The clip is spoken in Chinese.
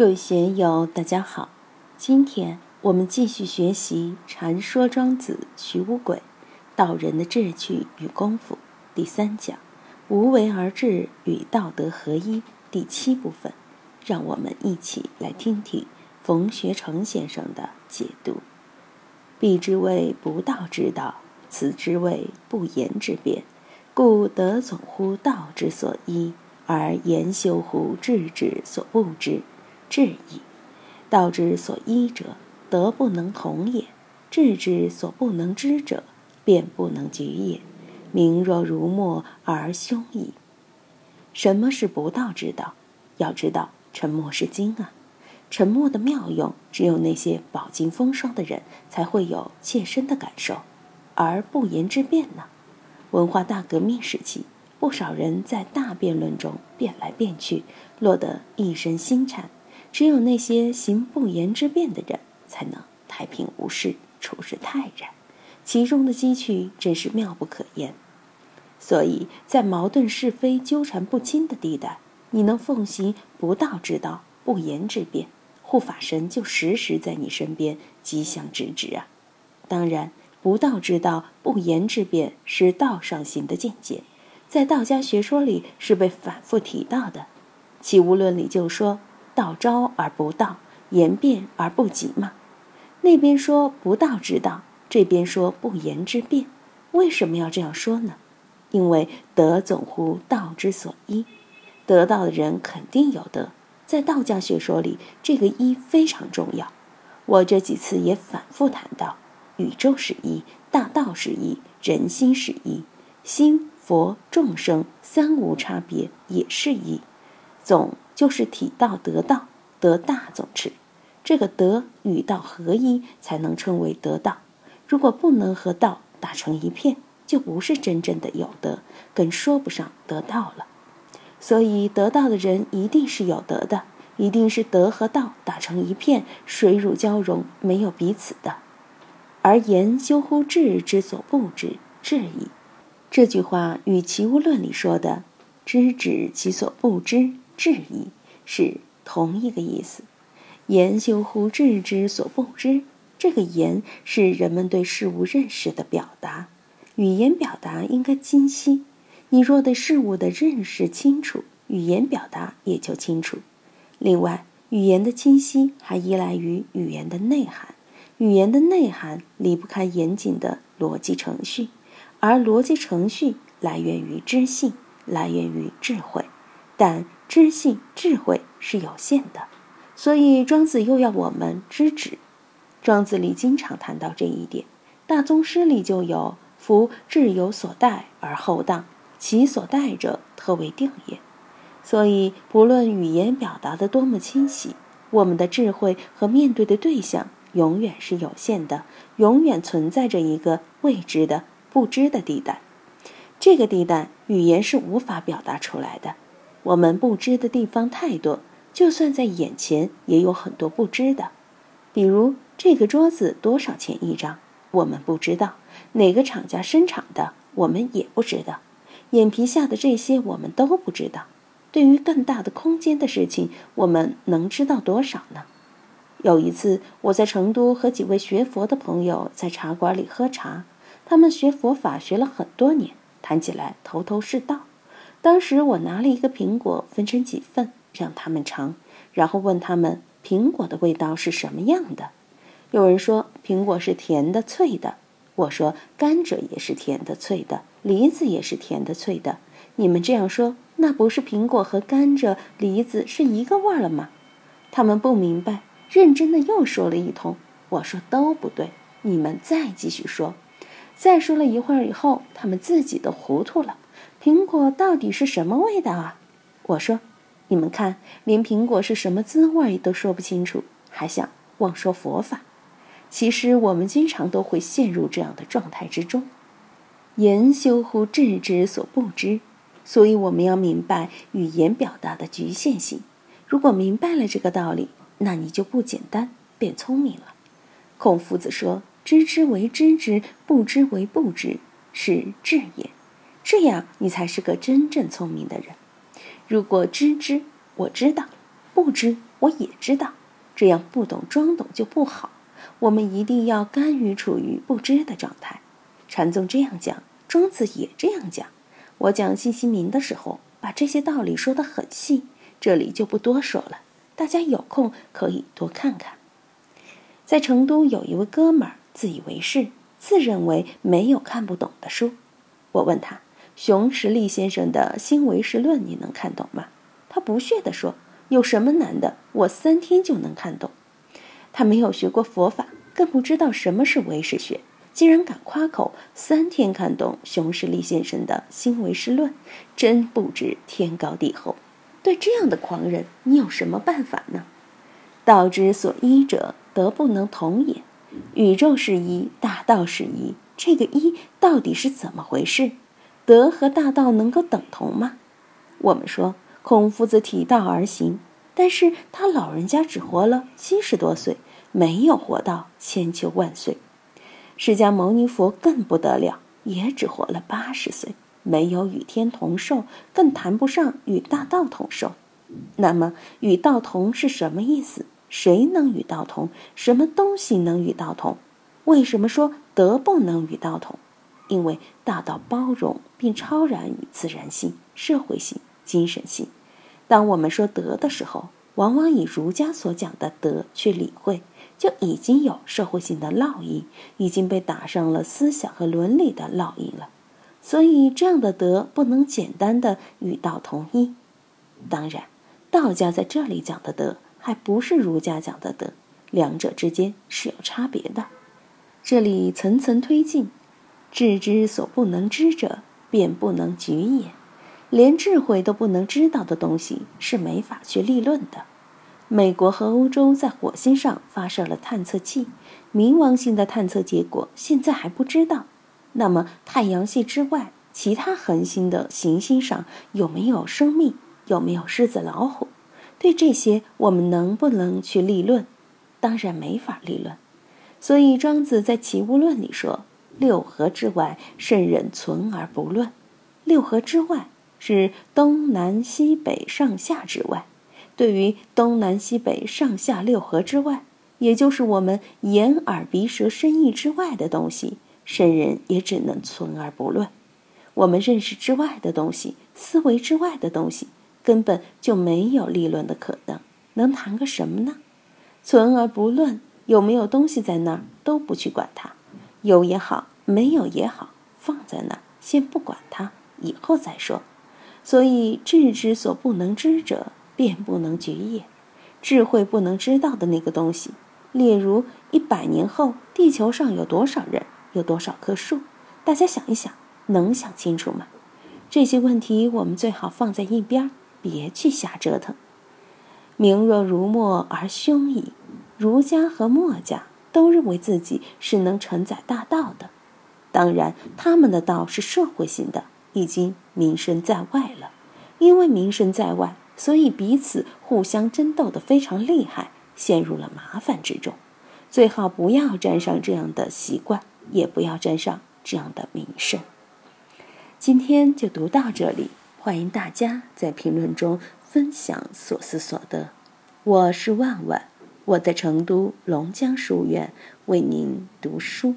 各位学友，大家好。今天我们继续学习《禅说庄子·徐无鬼道人的志趣与功夫》第三讲“无为而治与道德合一”第七部分。让我们一起来听听冯学成先生的解读：“彼之谓不道之道，此之谓不言之辩。故德总乎道之所依，而言修乎智之所不知。”智矣，道之所依者，德不能同也；智之所不能知者，辩不能举也。名若如墨而凶矣。什么是不道之道？要知道，沉默是金啊！沉默的妙用，只有那些饱经风霜的人才会有切身的感受。而不言之辩呢？文化大革命时期，不少人在大辩论中辩来辩去，落得一身心颤。只有那些行不言之辩的人，才能太平无事，处事泰然。其中的机趣真是妙不可言。所以在矛盾是非纠缠不清的地带，你能奉行不道之道，不言之辩，护法神就时时在你身边，吉祥指指啊。当然，不道之道，不言之辩是道上行的见解，在道家学说里是被反复提到的。齐物论里就说。道招而不道，言辩而不及嘛。那边说不道之道，这边说不言之辩，为什么要这样说呢？因为德总乎道之所依，得道的人肯定有德。在道家学说里，这个一非常重要。我这几次也反复谈到，宇宙是一，大道是一，人心是一，心佛众生三无差别，也是一，总。就是体道得道得大总持，这个德与道合一，才能称为得道。如果不能和道打成一片，就不是真正的有德，更说不上得道了。所以得道的人一定是有德的，一定是德和道打成一片，水乳交融，没有彼此的。而言修乎智之所不知，智矣。这句话与《齐物论》里说的“知止其所不知”。智矣是同一个意思，言修乎智之所不知。这个言是人们对事物认识的表达，语言表达应该清晰。你若对事物的认识清楚，语言表达也就清楚。另外，语言的清晰还依赖于语言的内涵，语言的内涵离不开严谨的逻辑程序，而逻辑程序来源于知性，来源于智慧，但。知性智慧是有限的，所以庄子又要我们知止。庄子里经常谈到这一点，大宗师里就有“夫智有所待而后当，其所待者特为定也”。所以，不论语言表达的多么清晰，我们的智慧和面对的对象永远是有限的，永远存在着一个未知的、不知的地带。这个地带，语言是无法表达出来的。我们不知的地方太多，就算在眼前，也有很多不知的。比如这个桌子多少钱一张，我们不知道；哪个厂家生产的，我们也不知道。眼皮下的这些，我们都不知道。对于更大的空间的事情，我们能知道多少呢？有一次，我在成都和几位学佛的朋友在茶馆里喝茶，他们学佛法学了很多年，谈起来头头是道。当时我拿了一个苹果，分成几份让他们尝，然后问他们苹果的味道是什么样的。有人说苹果是甜的、脆的，我说甘蔗也是甜的、脆的，梨子也是甜的、脆的。你们这样说，那不是苹果和甘蔗、梨子是一个味儿了吗？他们不明白，认真的又说了一通。我说都不对，你们再继续说。再说了一会儿以后，他们自己都糊涂了。苹果到底是什么味道啊？我说，你们看，连苹果是什么滋味都说不清楚，还想妄说佛法。其实我们经常都会陷入这样的状态之中。言修乎智之所不知，所以我们要明白语言表达的局限性。如果明白了这个道理，那你就不简单，变聪明了。孔夫子说：“知之为知之，不知为不知，是智也。”这样，你才是个真正聪明的人。如果知之，我知道；不知，我也知道，这样不懂装懂就不好。我们一定要甘于处于不知的状态。禅宗这样讲，庄子也这样讲。我讲信息明的时候，把这些道理说得很细，这里就不多说了。大家有空可以多看看。在成都有一位哥们儿，自以为是，自认为没有看不懂的书。我问他：“熊十力先生的《新唯识论》你能看懂吗？”他不屑地说：“有什么难的？我三天就能看懂。”他没有学过佛法，更不知道什么是唯识学，竟然敢夸口三天看懂熊十力先生的《新唯识论》，真不知天高地厚。对这样的狂人，你有什么办法呢？道之所依者，德不能同也。宇宙是一，大道是一，这个一到底是怎么回事？德和大道能够等同吗？我们说孔夫子体道而行。但是他老人家只活了七十多岁，没有活到千秋万岁。释迦牟尼佛更不得了，也只活了八十岁，没有与天同寿，更谈不上与大道同寿。那么与道同是什么意思？谁能与道同？什么东西能与道同？为什么说德不能与道同？因为大道包容并超然于自然性、社会性、精神性。当我们说德的时候，往往以儒家所讲的德去理会，就已经有社会性的烙印，已经被打上了思想和伦理的烙印了。所以，这样的德不能简单的与道同一。当然，道家在这里讲的德，还不是儒家讲的德，两者之间是有差别的。这里层层推进，智之所不能知者，便不能举也。连智慧都不能知道的东西是没法去立论的。美国和欧洲在火星上发射了探测器，冥王星的探测结果现在还不知道。那么太阳系之外其他恒星的行星上有没有生命？有没有狮子老虎？对这些我们能不能去立论？当然没法立论。所以庄子在《齐物论》里说：“六合之外，圣人存而不论。”六合之外。是东南西北上下之外，对于东南西北上下六合之外，也就是我们眼耳鼻舌身意之外的东西，圣人也只能存而不论。我们认识之外的东西，思维之外的东西，根本就没有立论的可能，能谈个什么呢？存而不论，有没有东西在那儿都不去管它，有也好，没有也好，放在那，先不管它，以后再说。所以，智之所不能知者，便不能觉也。智慧不能知道的那个东西，例如一百年后地球上有多少人，有多少棵树，大家想一想，能想清楚吗？这些问题我们最好放在一边，别去瞎折腾。明若如墨而凶矣。儒家和墨家都认为自己是能承载大道的，当然，他们的道是社会性的。已经名声在外了，因为名声在外，所以彼此互相争斗的非常厉害，陷入了麻烦之中。最好不要沾上这样的习惯，也不要沾上这样的名声。今天就读到这里，欢迎大家在评论中分享所思所得。我是万万，我在成都龙江书院为您读书。